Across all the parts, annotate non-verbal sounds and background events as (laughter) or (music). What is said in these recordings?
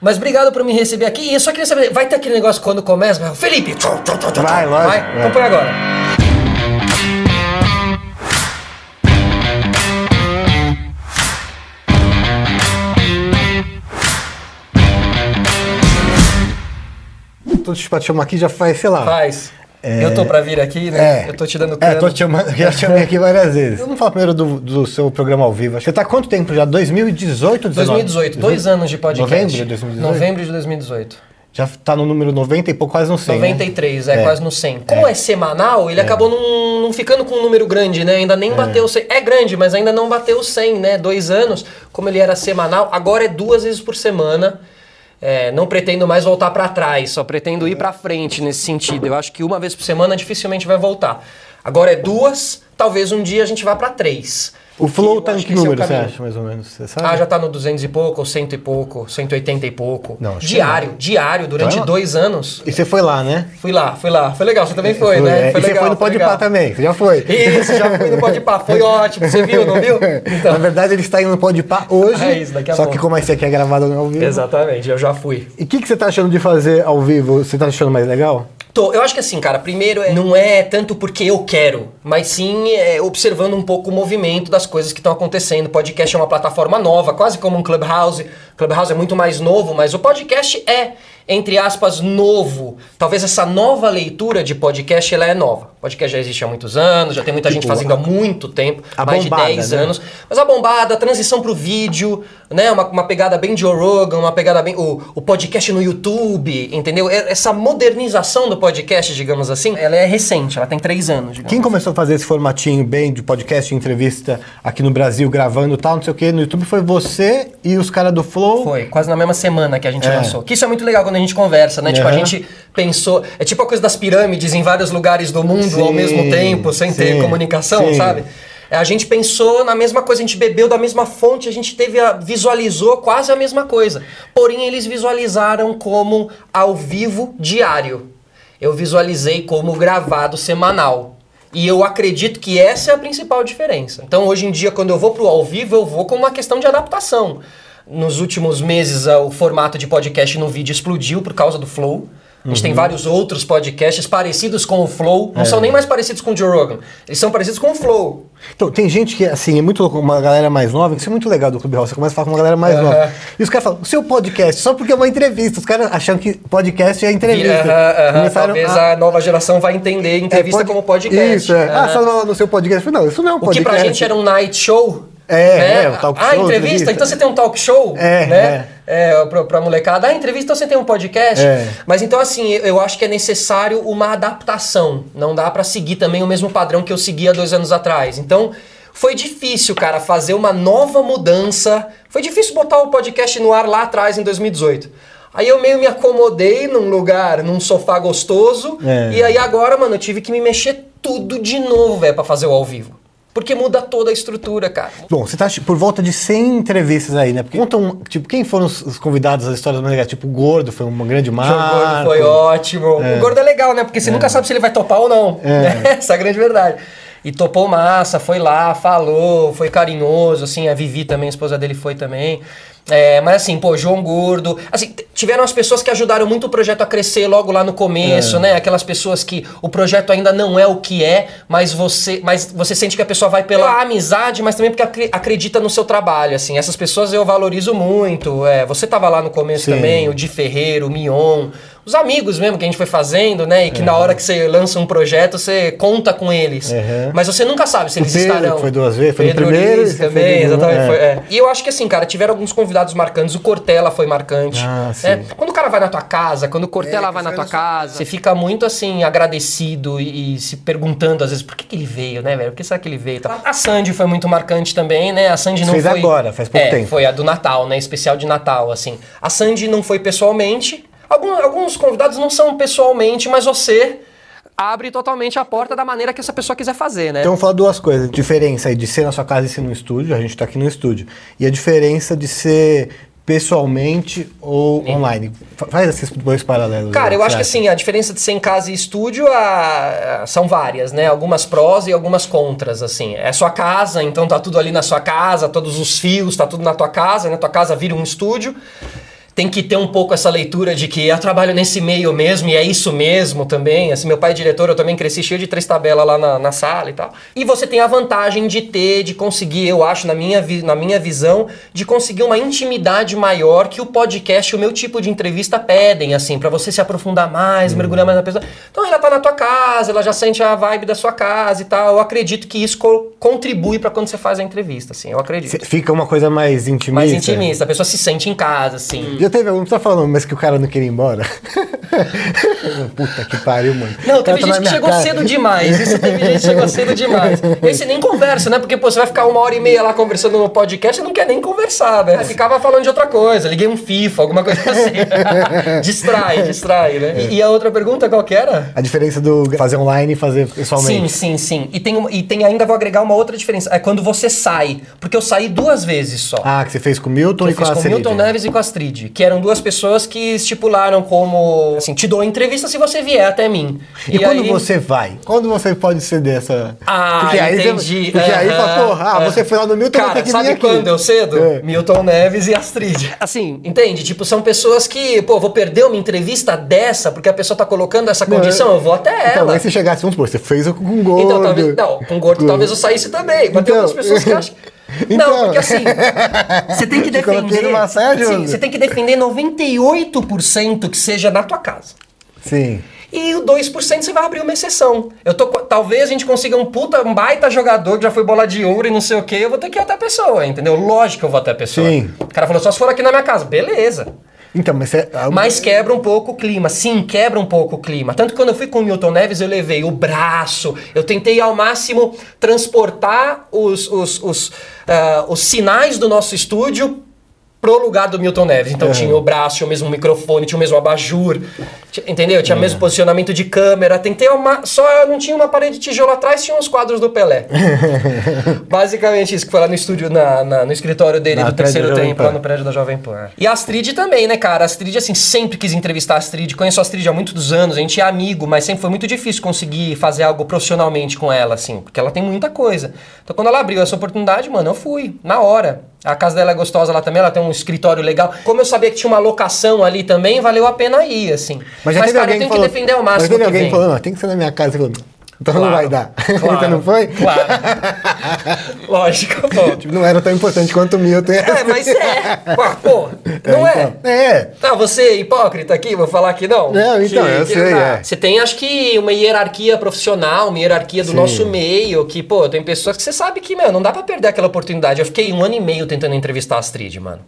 Mas obrigado por me receber aqui. E eu só queria saber, vai ter aquele negócio quando começa? Felipe! Vai, lógico. Vai, vai. vamos por agora. Pra te chamar aqui já faz, sei lá. Faz. É. Eu tô pra vir aqui, né? É. Eu tô te dando É, cano. tô te chamando, já te chamei aqui várias (laughs) vezes. Vamos falar primeiro do, do seu programa ao vivo. Você tá há quanto tempo já? 2018 ou 19? 2018, dois anos de podcast. Novembro de 2018? Novembro de 2018. Já tá no número 90 e pouco, quase no 100, né? 93, é, É. quase no 100. Como é, semanal, ele acabou não, não ficando com um número grande, né? Ainda nem bateu o 100. É grande, mas ainda não bateu o 100, né? Dois anos, como ele era semanal, agora é duas vezes por semana. É, não pretendo mais voltar pra trás, só pretendo ir pra frente nesse sentido. Eu acho que uma vez por semana dificilmente vai voltar. Agora é duas, talvez um dia a gente vá pra três. O Flow tá em que é número, você caminho. acha, mais ou menos? Você sabe? Ah, já tá no 200 e pouco, 100 e pouco, 180 e pouco. Não, acho que diário, diário, durante Então é- dois anos. E você foi lá, né? Fui lá, fui lá. Foi legal, você também foi, né? é. Foi e você legal. foi no Pode. Pá também, você já foi. Isso, já fui no Pode Pá, foi (laughs) ótimo. Você viu, não viu? Então, Na verdade, ele está indo no Pode Pá hoje. É isso, daqui a só pouco. que como esse aqui é gravado não é ao vivo. exatamente, eu já fui. E o que, que você tá achando de fazer ao vivo? Você tá achando mais legal? Tô, eu acho que assim, cara, primeiro é- não é tanto porque eu quero, mas sim é, observando um pouco o movimento das coisas que estão acontecendo. O podcast é uma plataforma nova, quase como um Clubhouse. Clubhouse é muito mais novo, mas o podcast é, entre aspas, novo. Talvez essa nova leitura de podcast ela é nova. Podcast já existe há muitos anos, já tem muita gente Tipo, fazendo há muito tempo, mais bombada, de 10 né? anos. Mas a bombada, a transição pro vídeo, né? Uma, uma pegada bem Joe Rogan, uma pegada bem. O, o podcast no YouTube, entendeu? Essa modernização do podcast, digamos assim, ela é recente, ela tem três anos. digamos. Quem começou a fazer esse formatinho bem de podcast, de entrevista aqui no Brasil, gravando e tal, não sei o que, no YouTube, foi você e os caras do Flow. Foi, quase na mesma semana que a gente É. lançou. Que isso é muito legal quando a gente conversa, né? Tipo, a gente pensou. É tipo a coisa das pirâmides em vários lugares do mundo Sim, ao mesmo tempo, sem ter sim, comunicação, sim. sabe? É, A gente pensou na mesma coisa, a gente bebeu da mesma fonte, a gente teve a, visualizou quase a mesma coisa. Porém, eles visualizaram como ao vivo diário. Eu visualizei como gravado semanal. E eu acredito que essa é a principal diferença. Então, hoje em dia, quando eu vou pro ao vivo, eu vou com uma questão de adaptação. Nos últimos meses, ah, o formato de podcast no vídeo explodiu por causa do Flow. A gente tem vários outros podcasts parecidos com o Flow. Não são nem mais parecidos com o Joe Rogan. Eles são parecidos com o Flow. Então, tem gente que, assim, é muito louco, uma galera mais nova, isso é muito legal do Clubhouse, você começa a falar com uma galera mais nova. E os caras falam, o seu podcast, só porque é uma entrevista. Os caras achando que podcast é entrevista. Talvez a- a nova geração vai entender entrevista é, pod- como podcast. Isso, é. Ah, só no, seu podcast. Não, isso não é um O que podcast. pra gente era um night show. É, né? é, o talk ah, show, entrevista? entrevista. Então você tem um talk show? É, né? É. pra, pra molecada. Ah, entrevista, então você tem um podcast? É. Mas então, assim, eu- acho que é necessário uma adaptação. Não dá pra seguir também o mesmo padrão que eu seguia dois anos atrás. Então. Foi difícil, cara, fazer uma nova mudança. Foi difícil botar o podcast no ar lá atrás, em 2018. Aí eu meio me acomodei num lugar, num sofá gostoso. É. E aí agora, mano, eu tive que me mexer tudo de novo, velho, pra fazer o ao vivo. Porque muda toda a estrutura, cara. Bom, você tá por volta de 100 entrevistas aí, né? Porque contam, tipo, quem foram os, os convidados, as histórias mais legais? Tipo, o Gordo foi uma grande O marca. Gordo foi ótimo. O Gordo é legal, né? Porque você nunca sabe se ele vai topar ou não. É. (laughs) Essa é a grande verdade. E topou massa, foi lá, falou, foi carinhoso, assim, a Vivi também, a esposa dele foi também. É, mas assim, pô, João Gordo. Assim, tiveram as pessoas que ajudaram muito o projeto a crescer logo lá no começo, né? Aquelas pessoas que o projeto ainda não é o que é, mas você, mas você sente que a pessoa vai pela amizade, mas também porque acre- acredita no seu trabalho, assim. Essas pessoas eu valorizo muito. É, você tava lá no começo Sim. também, o Di Ferreiro, o Mion, os amigos mesmo que a gente foi fazendo, né? E que na hora que você lança um projeto, você conta com eles. Uhum. Mas você nunca sabe se eles Pedro, estarão. foi duas vezes, foi no Pedro primeiro Liz e você também, foi no- exatamente. é. foi- é. E eu acho que assim, cara, tiveram alguns convidados marcantes. O Cortella foi marcante. Ah, né? Quando o cara vai na tua casa, quando o Cortella É, vai na tua no- casa, você fica muito assim, agradecido e, e se perguntando às vezes por que, que ele veio, né, velho? Por que será que ele veio? tal. A Sandy foi muito marcante também, né? A Sandy não Fez foi. agora, faz pouco é, tempo. Foi a do Natal, né? Especial de Natal, assim. A Sandy não foi pessoalmente. Algum- alguns convidados não são pessoalmente, mas você abre totalmente a porta da maneira que essa pessoa quiser fazer, né? Então vamos falar duas coisas. Diferença aí de ser na sua casa e ser no estúdio, a gente tá aqui no estúdio. E a diferença de ser pessoalmente ou online. Fa- Faz esses dois paralelos. Cara, aí, eu acho que assim, a diferença de ser em casa e estúdio a- são várias, né? Algumas prós e algumas contras, assim. É sua casa, então tá tudo ali na sua casa, todos os fios, tá tudo na tua casa, né? Tua casa vira um estúdio. Tem que ter um pouco essa leitura de que eu trabalho nesse meio mesmo e é isso mesmo também. Assim, meu pai é diretor, eu também cresci cheio de três tabelas lá na, na sala e tal. E você tem a vantagem de ter, de conseguir, eu acho, na minha, na minha visão, de conseguir uma intimidade maior que o podcast, o meu tipo de entrevista pedem, assim, pra você se aprofundar mais, mergulhar mais na pessoa. Então ela tá na tua casa, ela já sente a vibe da sua casa e tal. Eu acredito que isso co- contribui pra quando você faz a entrevista, assim, eu acredito. Fica uma coisa mais intimista. Mais intimista, a pessoa se sente em casa, assim. Já teve algum que tá falando, mas que o cara não queria ir embora? (laughs) Puta que pariu, mano. Não, teve tá gente que chegou cara. cedo demais. Isso teve gente que chegou cedo demais. Esse nem conversa, né? Porque, pô, você vai ficar uma hora e meia lá conversando no podcast e não quer nem conversar, né? Ficava falando de outra coisa. Liguei um FIFA, alguma coisa assim. (laughs) distrai, distrai, né? E, e a outra pergunta qual que era? A diferença do fazer online e fazer Sim, pessoalmente. sim, sim. E tem, e tem ainda, vou agregar uma outra diferença. É quando você sai. Porque eu saí duas vezes só. Ah, que você fez com o Milton Eu e com fiz a com o Astrid. Milton Neves e com a Astrid, que eram duas pessoas que estipularam como, assim, te dou entrevista se você vier até mim. E, quando aí- você vai? Quando você pode ceder essa. Ah, porque aí entendi. Você, porque aí Aham, fala, porra, ah, aham. você foi lá no Milton, Cara, sabe aqui. quando eu cedo? É. Milton Neves e Astrid. Assim, entende? Tipo, são pessoas que, pô, vou perder uma entrevista dessa porque a pessoa tá colocando essa condição, eu vou até Então, ela. aí se chegasse, vamos supor, você fez com um gordo. Então, talvez. Não, com gordo talvez eu saísse também. Mas tem Então. outras pessoas que acham. (laughs) Então. Não, porque assim, (laughs) você tem que defender. numa saia, você tem que defender 98% que seja na tua casa. Sim. E o 2% você vai abrir uma exceção. Eu tô, talvez a gente consiga um puta, um baita jogador que já foi bola de ouro e não sei o que, eu vou ter que ir até a pessoa, entendeu? Lógico que eu vou até a pessoa. Sim. O cara falou, só se for aqui na minha casa. Beleza. Então, mas ah, Mas quebra um pouco o clima. Sim, quebra um pouco o clima. Tanto que quando eu fui com o Milton Neves, eu levei o braço, eu tentei ao máximo transportar os, os, os, ah, os sinais do nosso estúdio pro lugar do Milton Neves. Então Uhum. tinha o braço, tinha o mesmo microfone, tinha o mesmo abajur, entendeu? Tinha o mesmo posicionamento de câmera. Tentei uma. Só não tinha uma parede de tijolo atrás, tinha uns quadros do Pelé. (laughs) Basicamente isso, que foi lá no estúdio, na, na- no escritório dele Na do terceiro tempo, lá no prédio da Jovem Pan. E a Astrid também, né, cara? A Astrid, assim, sempre quis entrevistar a Astrid. Conheço a Astrid há muitos anos, a gente é amigo, mas sempre foi muito difícil conseguir fazer algo profissionalmente com ela, assim, porque ela tem muita coisa. Então, quando ela abriu essa oportunidade, mano, eu fui, na hora. A casa dela é gostosa lá também, ela tem um escritório legal. Como eu sabia que tinha uma locação ali também, valeu a pena ir, assim. Mas já teve cara, alguém eu tenho que falou, que defender ao Mas máximo teve que alguém vem. que falou, não, tem que ser na minha casa. Você então não Claro, vai dar. (laughs) claro, então não foi? Claro. (laughs) Lógico, pô. Tipo, não era tão importante quanto o Milton. É, mas é. Pô, pô, não é? Então, é. Tá, você é hipócrita aqui, vou falar que não. Não, então, Que- eu que- sei, ah, é. Você tem, acho que, uma hierarquia profissional, uma hierarquia do Sim. nosso meio, que, pô, tem pessoas que você sabe que, meu, não dá pra perder aquela oportunidade. Eu fiquei um ano e meio tentando entrevistar a Astrid, mano.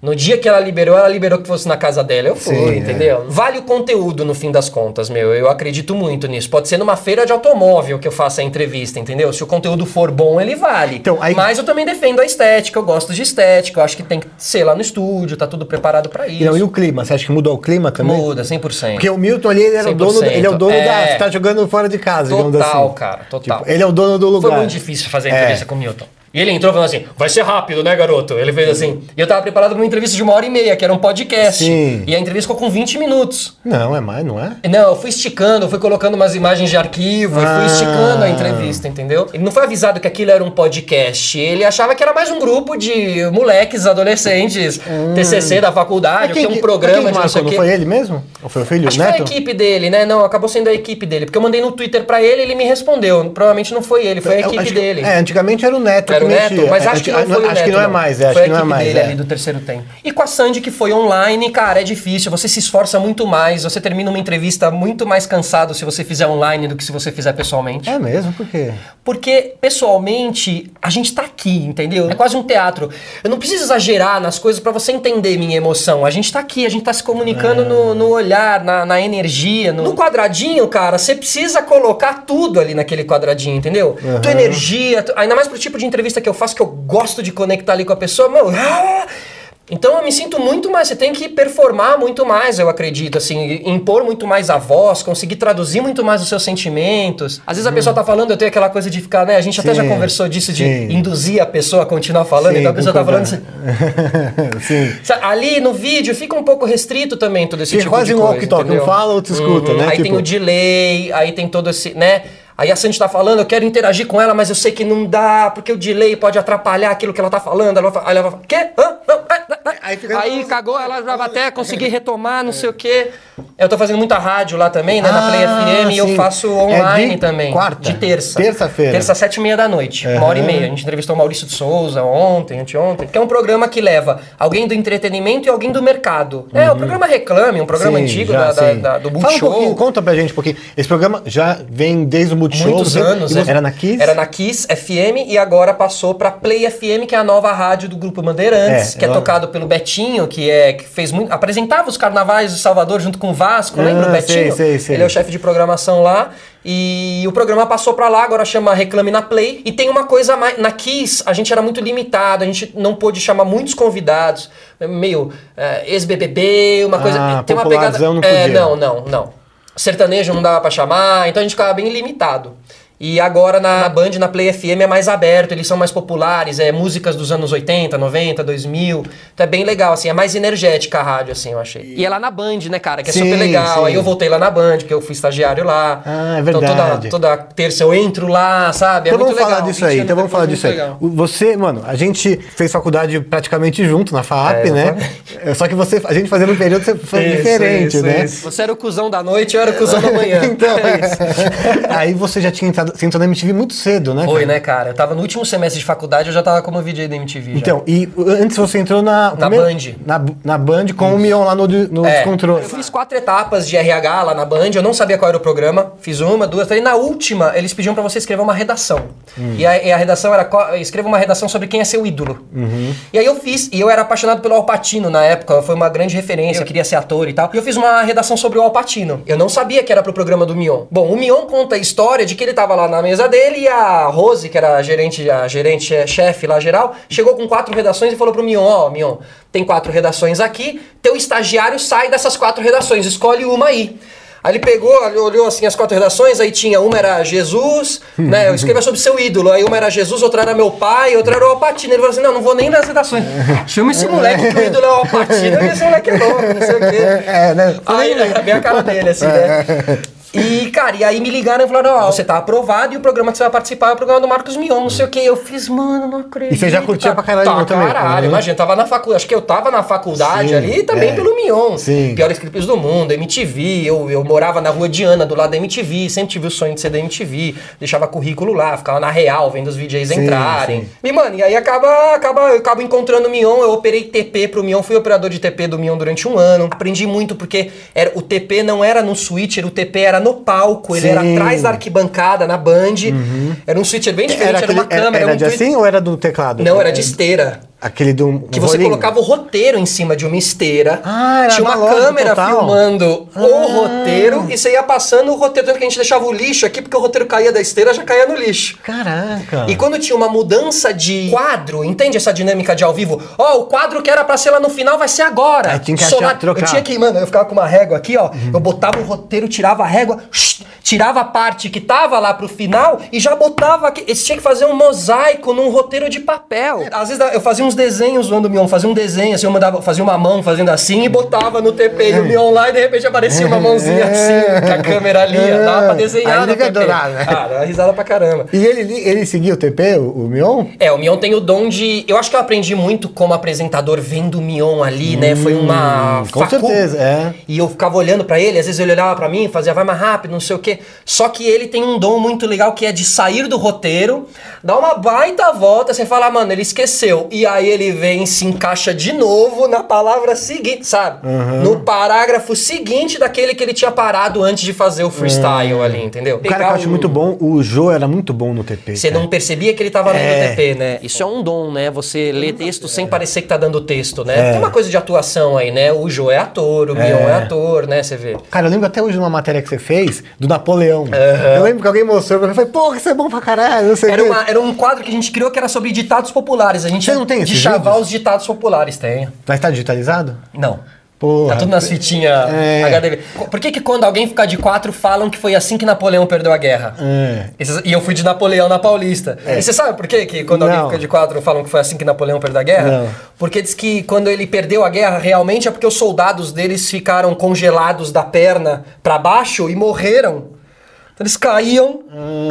No dia que ela liberou, ela liberou que fosse na casa dela, eu fui, Hum. Sim, é. entendeu? Vale o conteúdo, no fim das contas, meu. Eu acredito muito nisso. Pode ser numa feira de automóvel que eu faça a entrevista, entendeu? Se o conteúdo for bom, ele vale. Então, aí- Mas eu também defendo a estética, eu gosto de estética, eu acho que tem que ser lá no estúdio, tá tudo preparado pra isso. E, não, e o clima? Você acha que mudou o clima também? Muda, 100%. Porque o Milton ali, ele era o dono, 100%. ele é o dono da. É. Você tá jogando fora de casa, digamos Total, assim. cara, total. Tipo, ele é o dono do lugar. Foi muito difícil fazer a É. entrevista com o Milton. E ele entrou falando assim, vai ser rápido, né, garoto? Ele fez assim. E eu tava preparado pra uma entrevista de uma hora e meia, que era um podcast. Sim. E a entrevista ficou com 20 minutos. Não, é mais, não é? Não, eu fui esticando, eu fui colocando umas imagens de arquivo, e Ah. fui esticando a entrevista, entendeu? Ele não foi avisado que aquilo era um podcast, ele achava que era mais um grupo de moleques, adolescentes, TCC da faculdade, que tem um programa quem de não marcou? foi ele mesmo? Ou foi o filho, Acho o que foi a neto? equipe dele, né? Não, acabou sendo a equipe dele. Porque eu mandei no Twitter pra ele ele me respondeu. Provavelmente não foi ele, foi a equipe acho que- dele. É, anticamente era o neto Era o que Neto, mas É, acho que não foi o Acho Neto, que não é mais, é, acho foi que não é mais. dele é. ali do terceiro tempo. E com a Sandy, que foi online, cara, é difícil. Você se esforça muito mais. Você termina uma entrevista muito mais cansado se você fizer online do que se você fizer pessoalmente. É mesmo? Por quê? Porque, pessoalmente, a gente tá aqui, entendeu? É quase um teatro. Eu não preciso exagerar nas coisas pra você entender minha emoção. A gente tá aqui, a gente tá se comunicando no, no olhar, na, na energia. No... no quadradinho, cara, você precisa colocar tudo ali naquele quadradinho, entendeu? Tua energia, tu- ainda mais pro tipo de entrevista que eu faço, que eu gosto de conectar ali com a pessoa, ah! Então eu me sinto muito mais, você tem que performar muito mais, eu acredito, assim, impor muito mais a voz, conseguir traduzir muito mais os seus sentimentos. Às vezes a pessoa tá falando, eu tenho aquela coisa de ficar, né? A gente até já Sim, conversou disso de sim. induzir a pessoa a continuar falando, Sim, então a pessoa tá falando. concordando. (laughs) Sim. Ali no vídeo fica um pouco restrito também todo esse Fica tipo quase de um coisa. walkie-talkie, um entendeu? fala, outro escuta, né? Aí tem Tipo- o delay, aí tem todo esse, né? Aí a Sandy tá falando, eu quero interagir com ela, mas eu sei que não dá, porque o delay pode atrapalhar aquilo que ela tá falando. Ela vai, aí ela vai, quê? Hã? É, é, é. Aí fica- Aí cagou, ela já vai até conseguir (laughs) retomar, não sei o quê. Eu tô fazendo muita rádio lá também, né, na Play Ah, FM, e eu sim. faço É online de também. quarta? De terça. Terça-feira. Terça, sete e meia da noite. Uma hora e meia. A gente entrevistou o Maurício de Souza ontem, anteontem. Que é um programa que leva alguém do entretenimento e alguém do mercado. É, o programa Reclame, um programa Sim, antigo já, da, da- sim. da- do um Multishow. pouquinho, conta pra gente um pouquinho. Esse programa já vem desde o Multishow. Muitos anos, você- é. Era na Kiss? Era na Kiss FM e agora passou pra Play FM, que é a nova rádio do Grupo Bandeirantes, É, que é tocado pelo Betinho, que é que fez muito, apresentava os carnavais de Salvador junto com o Vasco, lembra o Ah, Betinho? sei, sei, sei. Ele é o chefe de programação lá. E o programa passou pra lá, agora chama Reclame na Play. E tem uma coisa a mais. Na Kiss, a gente era muito limitado, a gente não pôde chamar muitos convidados, meio eh, ex-BBB, uma coisa. Ah, tem uma pegada. não é, podia. não, não, não. Sertanejo não dava pra chamar, então a gente ficava bem limitado. E agora na, na Band, na Play FM é mais aberto, eles são mais populares, é músicas dos anos 80, 90, 2000. Então é bem legal, assim, é mais energética a rádio, assim, eu achei. E é lá na Band, né, cara, que é Sim, super legal. sim. Aí eu voltei lá na Band, porque eu fui estagiário lá. Ah, é Então verdade. toda, toda terça eu entro lá, sabe? É Então muito vamos falar legal. disso 20 aí, então vamos falar disso aí. legal. Você, mano, a gente fez faculdade praticamente junto na FAP, É, né? É, Só que você, a gente fazendo um período você foi Isso, diferente, isso, né? isso. Você era o cuzão da noite, eu era o cuzão da (laughs) manhã. Então, é isso. (laughs) aí você já tinha entrado, você entrou na MTV muito cedo, né? Foi, cara? né, cara? Eu tava no último semestre de faculdade, eu já tava como VJ da MTV. já. Então, e antes você entrou na... Na primeiro- Band. Na, na Band com o Mion lá no, no É, Descontrole. Eu fiz quatro etapas de RH lá na Band, eu não sabia qual era o programa. Fiz uma, duas, três. Na última, eles pediam pra você escrever uma redação. Hum. E, a, e a redação era. Escreva uma redação sobre quem é seu ídolo. Uhum. E aí eu fiz, e eu era apaixonado pelo Alpatino na época, foi uma grande referência, eu queria ser ator e tal. E eu fiz uma redação sobre o Alpatino. Eu não sabia que era pro programa do Mion. Bom, o Mion conta a história de que ele tava lá na mesa dele e a Rose, que era a gerente, a gerente, é, chefe lá geral, chegou com quatro redações e falou pro Mion, ó, Mion, tem quatro redações aqui, teu estagiário sai dessas quatro redações, escolhe uma aí. Aí ele pegou, olhou, olhou assim as quatro redações, aí tinha uma era Jesus, né? Eu escrevia sobre seu ídolo. Aí uma era Jesus, outra era meu pai, outra era o Alpatino. Ele falou assim: não, não vou nem nas redações. Chama esse moleque que o ídolo é o Alpatino, e esse moleque é louco, não sei o quê. É, né? Aí bem (laughs) a cara dele, assim, né? E, cara, e aí me ligaram e falaram, ó, você tá aprovado e o programa que você vai participar é o programa do Marcos Mion, não sei o quê. Eu fiz, mano, não acredito. E você já curtia cara. pra caralho tá, Mion também? caralho, Uhum. imagina, eu tava na faculdade, acho que eu tava na faculdade Sim, ali também é. pelo Mion. Sim. Piores clipes do mundo, MTV, eu, eu morava na rua Diana, do lado da MTV, sempre tive o sonho de ser da MTV, deixava currículo lá, ficava na real, vendo os Sim, entrarem. sim. E, mano, e aí acaba, acaba, eu acabo encontrando o Mion, eu operei TP pro Mion, fui operador de TP do Mion durante um ano. Aprendi muito porque era, o TP não era no switcher, o TP era no palco, ele era Sim. atrás da arquibancada, na Band. Era um switcher bem diferente, era, Era, aquele, uma câmera. era um de tweet- assim ou era do teclado? Não, era de esteira. Aquele do. Que você colocava o roteiro em cima de uma esteira. Ah, tinha uma câmera total. filmando Ah. o roteiro e você ia passando o roteiro. Tanto que a gente deixava o lixo aqui, porque o roteiro caía da esteira, já caía no lixo. Caraca. E quando tinha uma mudança de quadro, entende essa dinâmica de ao vivo? Ó, o quadro que era pra ser lá no final vai ser agora. Aí tinha que achar- trocar. Eu tinha que, mano, eu ficava com uma régua aqui, ó. Eu botava o roteiro, tirava a régua, tirava a parte que tava lá pro final e já botava aqui. Eles tinham que fazer um mosaico num roteiro de papel. Às vezes eu fazia uns desenhos zoando o Mion, fazia um desenho, assim, eu mandava, fazia uma mão fazendo assim e botava no TP e o Mion lá e de repente aparecia uma mãozinha assim, com a câmera ali, ó, dava pra desenhar Aí TP. adorar, né? Ah, dava risada pra caramba. E ele, ele seguia o TP, o, o Mion? É, o Mion tem o dom de. Eu acho que eu aprendi muito como apresentador vendo o Mion ali, né? Foi uma. Hum, com facu. certeza, é. E eu ficava olhando pra ele, às vezes ele olhava pra mim, fazia vai mais rápido, não sei o quê. Só que ele tem um dom muito legal que é de sair do roteiro, dar uma baita volta, você fala, mano, ele esqueceu. E aí ele vem e se encaixa de novo na palavra seguinte, sabe? No parágrafo seguinte daquele que ele tinha parado antes de fazer o freestyle ali, entendeu? O cara que eu acho muito bom, o Jô era muito bom no TP. Você cara. não percebia que ele tava lendo É. TP, né? Isso é um dom, né? Você lê texto sem parecer que tá dando texto, né? É. Tem uma coisa de atuação aí, né? O Jô é ator, o Mion é ator, né? Você vê. Cara, eu lembro até hoje de uma matéria que você fez do Napoleão. Eu lembro que alguém mostrou pra mim e falei, pô, isso é bom pra caralho, não sei o Era, uma- era um quadro que a gente criou que era sobre ditados populares. A gente Você não tem de esses chavar os ditados populares, tem. Vai estar digitalizado? Não. Porra. Tá tudo nas fitinhas É. HDV. Por que que quando alguém fica de quatro falam que foi assim que Napoleão perdeu a guerra? É. E eu fui de Napoleão na Paulista. E você sabe por quê que quando alguém Não. fica de quatro falam que foi assim que Napoleão perdeu a guerra? Não. Porque diz que quando ele perdeu a guerra, realmente é porque os soldados deles ficaram congelados da perna pra baixo e morreram. Eles caíam,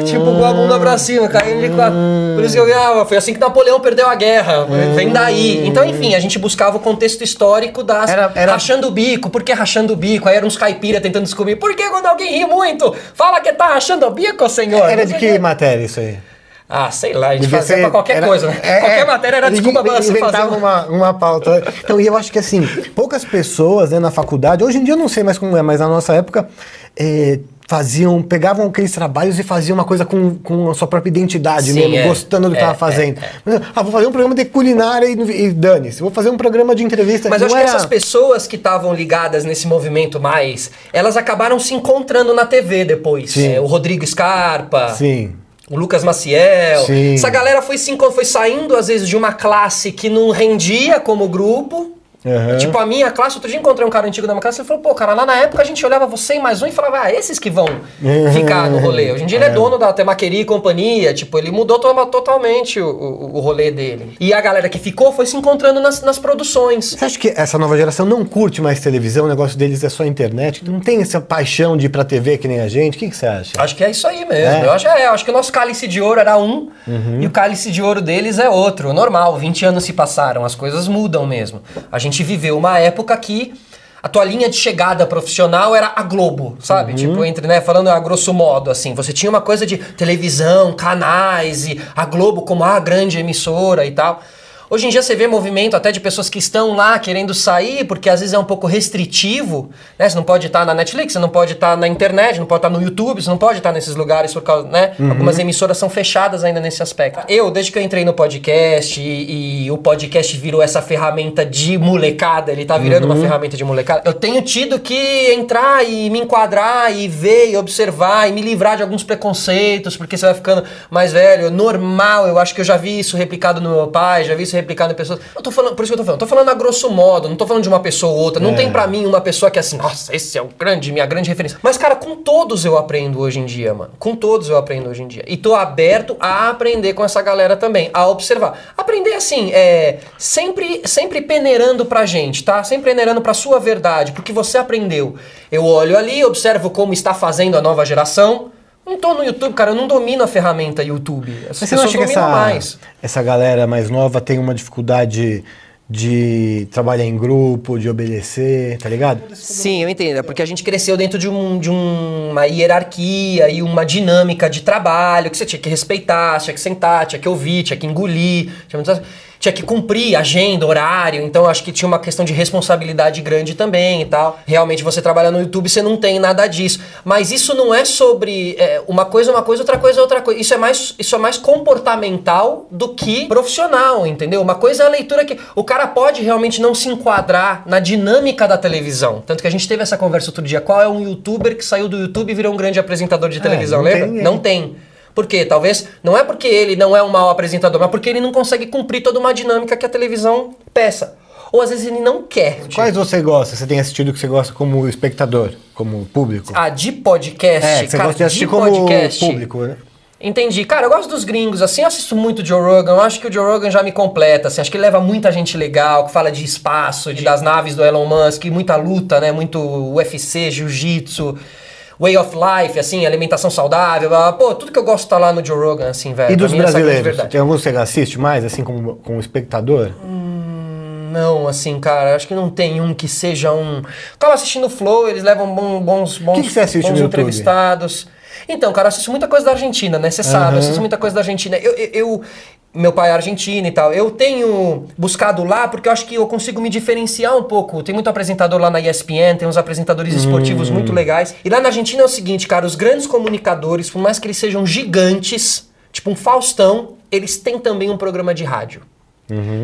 tipo, com a bunda pra cima, caíam de quatro. Por isso que eu ganhava. Foi assim que Napoleão perdeu a guerra. Vem daí. Então, enfim, a gente buscava o contexto histórico das Era- era- rachando o bico. Por que rachando o bico? Aí eram uns caipira tentando descobrir. Por que quando alguém ri muito? Fala que tá rachando o bico, senhor. Era de que matéria isso aí? Ah, sei lá, a gente Devia fazia ser- pra qualquer era- coisa, né? é, qualquer é. matéria era desculpa pra você fazer. Uma, uma pauta. Então, e eu acho que assim, poucas pessoas né, na faculdade, hoje em dia eu não sei mais como é, mas na nossa época, eh, faziam, pegavam aqueles trabalhos e faziam uma coisa com, com a sua própria identidade Sim, mesmo, é. gostando do que É, estava fazendo. é, Mas, Ah, vou fazer um programa de culinária e, e dane-se. Vou fazer um programa de entrevista. Mas eu acho que era- essas pessoas que estavam ligadas nesse movimento mais, elas acabaram se encontrando na TV depois. É, o Rodrigo Scarpa, Sim. o Lucas Maciel. Sim. Essa galera foi, se foi saindo, às vezes, de uma classe que não rendia como grupo. Aham. Tipo, a minha classe, outro dia encontrei um cara antigo da minha classe e ele falou, pô, cara, lá na época a gente olhava você e mais um e falava, ah, esses que vão ficar no rolê. Hoje em dia ele é dono da Temaqueri e companhia, tipo, ele mudou to- totalmente o, o, o rolê dele. E a galera que ficou foi se encontrando nas, nas produções. Você acha que essa nova geração não curte mais televisão? O negócio deles é só internet? Não tem essa paixão de ir pra TV que nem a gente? O que, que você acha? Acho que é isso aí mesmo. É? Eu, acho, é, eu acho que o nosso cálice de ouro era um e o cálice de ouro deles é outro. Normal, 20 anos se passaram, as coisas mudam mesmo. A gente viveu uma época que a tua linha de chegada profissional era a Globo, sabe? Tipo, entre, né, falando a grosso modo, assim, você tinha uma coisa de televisão, canais e a Globo como a grande emissora e tal. Hoje em dia você vê movimento até de pessoas que estão lá querendo sair, porque às vezes é um pouco restritivo, né? Você não pode estar na Netflix, você não pode estar na internet, não pode estar no YouTube, você não pode estar nesses lugares por causa, né? Algumas emissoras são fechadas ainda nesse aspecto. Eu, desde que eu entrei no podcast e, e o podcast virou essa ferramenta de molecada, ele tá virando uma ferramenta de molecada, eu tenho tido que entrar e me enquadrar e ver e observar e me livrar de alguns preconceitos, porque você vai ficando mais velho, normal, eu acho que eu já vi isso replicado no meu pai, já vi isso replicado em pessoas. Eu tô falando, por isso que eu tô falando, tô falando a grosso modo, não tô falando de uma pessoa ou outra, não É. tem pra mim uma pessoa que é assim, nossa, esse é o grande, minha grande referência. Mas cara, com todos eu aprendo hoje em dia, mano. Com todos eu aprendo hoje em dia. E tô aberto a aprender com essa galera também, a observar. Aprender assim, é sempre sempre peneirando pra gente, tá? Sempre peneirando pra sua verdade, porque você aprendeu. Eu olho ali, observo como está fazendo a nova geração. Não tô no YouTube, cara, eu não domino a ferramenta YouTube. As Mas você não acha que essa, mais. essa galera mais nova tem uma dificuldade de trabalhar em grupo, de obedecer, tá ligado? Sim, eu entendo. É porque a gente cresceu dentro de, um, de um- uma hierarquia e uma dinâmica de trabalho que você tinha que respeitar, tinha que sentar, tinha que ouvir, tinha que engolir, tinha, muitas- tinha que cumprir agenda, horário. Então acho que tinha uma questão de responsabilidade grande também e tal. Realmente você trabalha no YouTube, você não tem nada disso. Mas isso não é sobre é, uma coisa, uma coisa, outra coisa, outra coisa. Isso é mais, isso é mais comportamental do que profissional, entendeu? Uma coisa é a leitura que o cara pode realmente não se enquadrar na dinâmica da televisão. Tanto que a gente teve essa conversa outro dia. Qual é um youtuber que saiu do YouTube e virou um grande apresentador de televisão, É, não lembra? tem não tem. Por quê? Talvez não é porque ele não é um mau apresentador, mas porque ele não consegue cumprir toda uma dinâmica que a televisão peça. Ou às vezes ele não quer. Quais você gosta? Você tem assistido que você gosta como espectador, como público? Ah, de podcast. é, você cara, gosta de assistir como podcast. público, né? Entendi. Cara, eu gosto dos gringos, assim, eu assisto muito o Joe Rogan, eu acho que o Joe Rogan já me completa, assim, acho que ele leva muita gente legal, que fala de espaço, de, das naves do Elon Musk, muita luta, né, muito UFC, jiu-jitsu, way of life, assim, alimentação saudável, blá, blá. pô, tudo que eu gosto tá lá no Joe Rogan, assim, velho. E dos é brasileiros? verdade. Tem alguns que você assiste mais, assim, como, como espectador? Não, assim, cara, acho que não tem um que seja um. Tava assistindo o Flow, eles levam bom- bons, bons, que você assiste bons entrevistados. Então, cara, eu assisto muita coisa da Argentina, né? Você sabe, eu assisto muita coisa da Argentina. Eu, eu, eu- meu pai é argentino e tal. Eu tenho buscado lá porque eu acho que eu consigo me diferenciar um pouco. Tem muito apresentador lá na ESPN, tem uns apresentadores esportivos muito legais. E lá na Argentina é o seguinte, cara, os grandes comunicadores, por mais que eles sejam gigantes, tipo um Faustão, eles têm também um programa de rádio.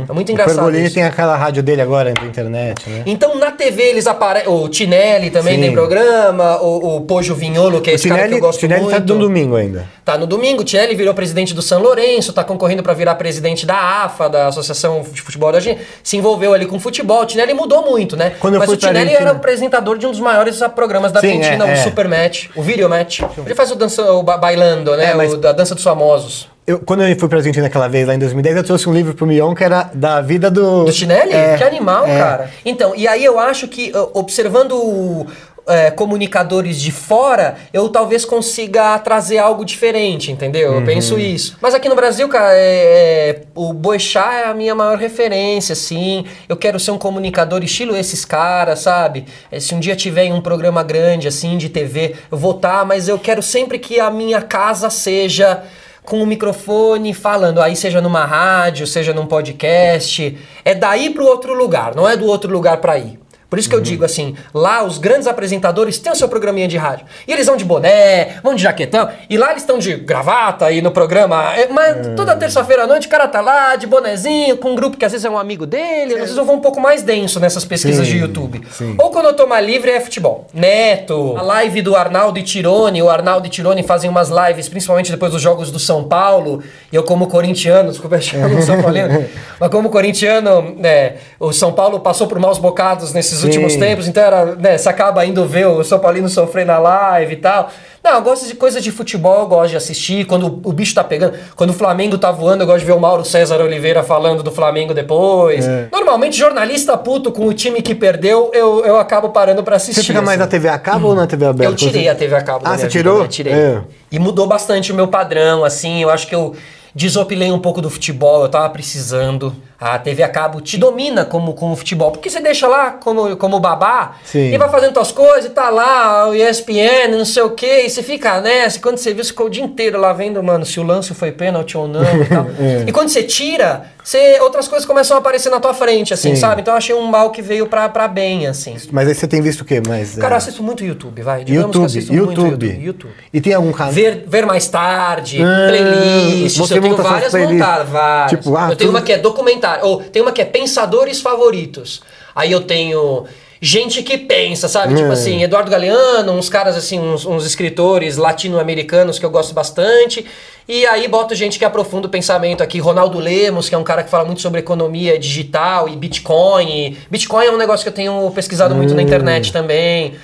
É muito O engraçado. Pergolini isso. tem aquela rádio dele agora na internet, né? Então na TV eles aparecem. O Tinelli também Sim. tem programa, o, o Pojo Vinholo, que é O esse cara que eu Tinelli, gosto Tinelli muito. tá no domingo ainda. Tá no domingo, o Tinelli virou presidente do São Lourenço, tá concorrendo pra virar presidente da AFA, da Associação de Futebol da Argentina. Se envolveu ali com futebol. O Tinelli mudou muito, né? Quando Mas o Tinelli Argentina- era o apresentador de um dos maiores programas da Sim, Argentina, é, o é. Super Match, o Video Match. Ele faz o, dança, o ba- bailando, né? É, mas- O da dança dos famosos. Eu, quando eu fui pra Argentina aquela vez, lá em 2010, eu trouxe um livro pro Mion que era da vida do... Do Tinelli? É, que animal, é. cara. Então, e aí eu acho que, observando é, comunicadores de fora, eu talvez consiga trazer algo diferente, entendeu? Eu penso isso. Mas aqui no Brasil, cara, é, é, o Boechat é a minha maior referência, assim. Eu quero ser um comunicador estilo esses caras, sabe? É, se um dia tiver um programa grande, assim, de TV, eu vou estar, mas eu quero sempre que a minha casa seja com o microfone falando, aí seja numa rádio, seja num podcast, é daí pro outro lugar, não é do outro lugar para ir. Por isso que eu digo assim, lá os grandes apresentadores têm o seu programinha de rádio. E eles vão de boné, vão de jaquetão, e lá eles estão de gravata aí no programa. É, mas toda terça-feira à noite o cara tá lá de bonezinho, com um grupo que às vezes é um amigo dele, às vezes eu vou um pouco mais denso nessas pesquisas Sim, de YouTube. sim. Ou quando eu tô mais livre é futebol. Neto, a live do Arnaldo e Tirone, o Arnaldo e Tirone fazem umas lives, principalmente depois dos jogos do São Paulo, e eu como corintiano, desculpa, eu (laughs) chamo São Paulino, mas como corintiano, né, o São Paulo passou por maus bocados nesses. Últimos tempos, então era, né, você acaba indo ver o São Paulino sofrer na live e tal. Não, eu gosto de coisas de futebol, eu gosto de assistir. Quando o bicho tá pegando, quando o Flamengo tá voando, eu gosto de ver o Mauro César Oliveira falando do Flamengo depois. É. Normalmente, jornalista puto com o time que perdeu, eu, eu acabo parando pra assistir. Você fica mais assim. na TV a cabo ou na TV aberta? Eu tirei a TV a cabo. Ah, você vida, tirou? né? Tirei. É. E mudou bastante o meu padrão, assim. Eu acho que eu desopilei um pouco do futebol, eu tava precisando. A TV a cabo te domina como, como futebol. Porque você deixa lá como, como babá Sim. e vai fazendo tuas coisas e tá lá, o ESPN, não sei o quê, e você fica nessa. E quando você viu, você ficou o dia inteiro lá vendo, mano, se o lance foi pênalti ou não e tal. (laughs) É. E quando você tira, você, outras coisas começam a aparecer na tua frente, assim, Sim. sabe? Então eu achei um mal que veio pra, pra bem, assim. Mas aí você tem visto o quê? Mais, Cara, eu é, assisto muito YouTube, vai. Digamos que YouTube, YouTube. YouTube. YouTube. E tem algum canal? Ver, ver mais tarde, Ah, playlists, você eu tenho suas várias montadas, várias. Tipo, ah, eu tenho tudo- uma que é documentário, ou tem uma que é pensadores favoritos. Aí eu tenho gente que pensa, sabe? Tipo Hum. assim, Eduardo Galeano, uns caras assim, uns, uns escritores latino-americanos que eu gosto bastante. E aí boto gente que aprofunda o pensamento aqui, Ronaldo Lemos, que é um cara que fala muito sobre economia digital e Bitcoin. Bitcoin é um negócio que eu tenho pesquisado muito na Hum. internet também.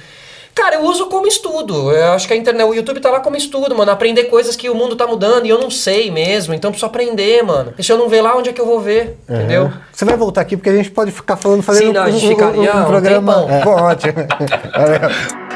Cara, eu uso como estudo. Eu acho que a internet, o YouTube tá lá como estudo, mano. Aprender coisas que o mundo tá mudando e eu não sei mesmo. Então eu preciso aprender, mano. E se eu não ver lá, onde é que eu vou ver? Entendeu? Você vai voltar aqui porque a gente pode ficar falando, fazendo Sim, não, a gente um, um- ficaria um um programa. tempão. É, ótimo. Valeu. (laughs)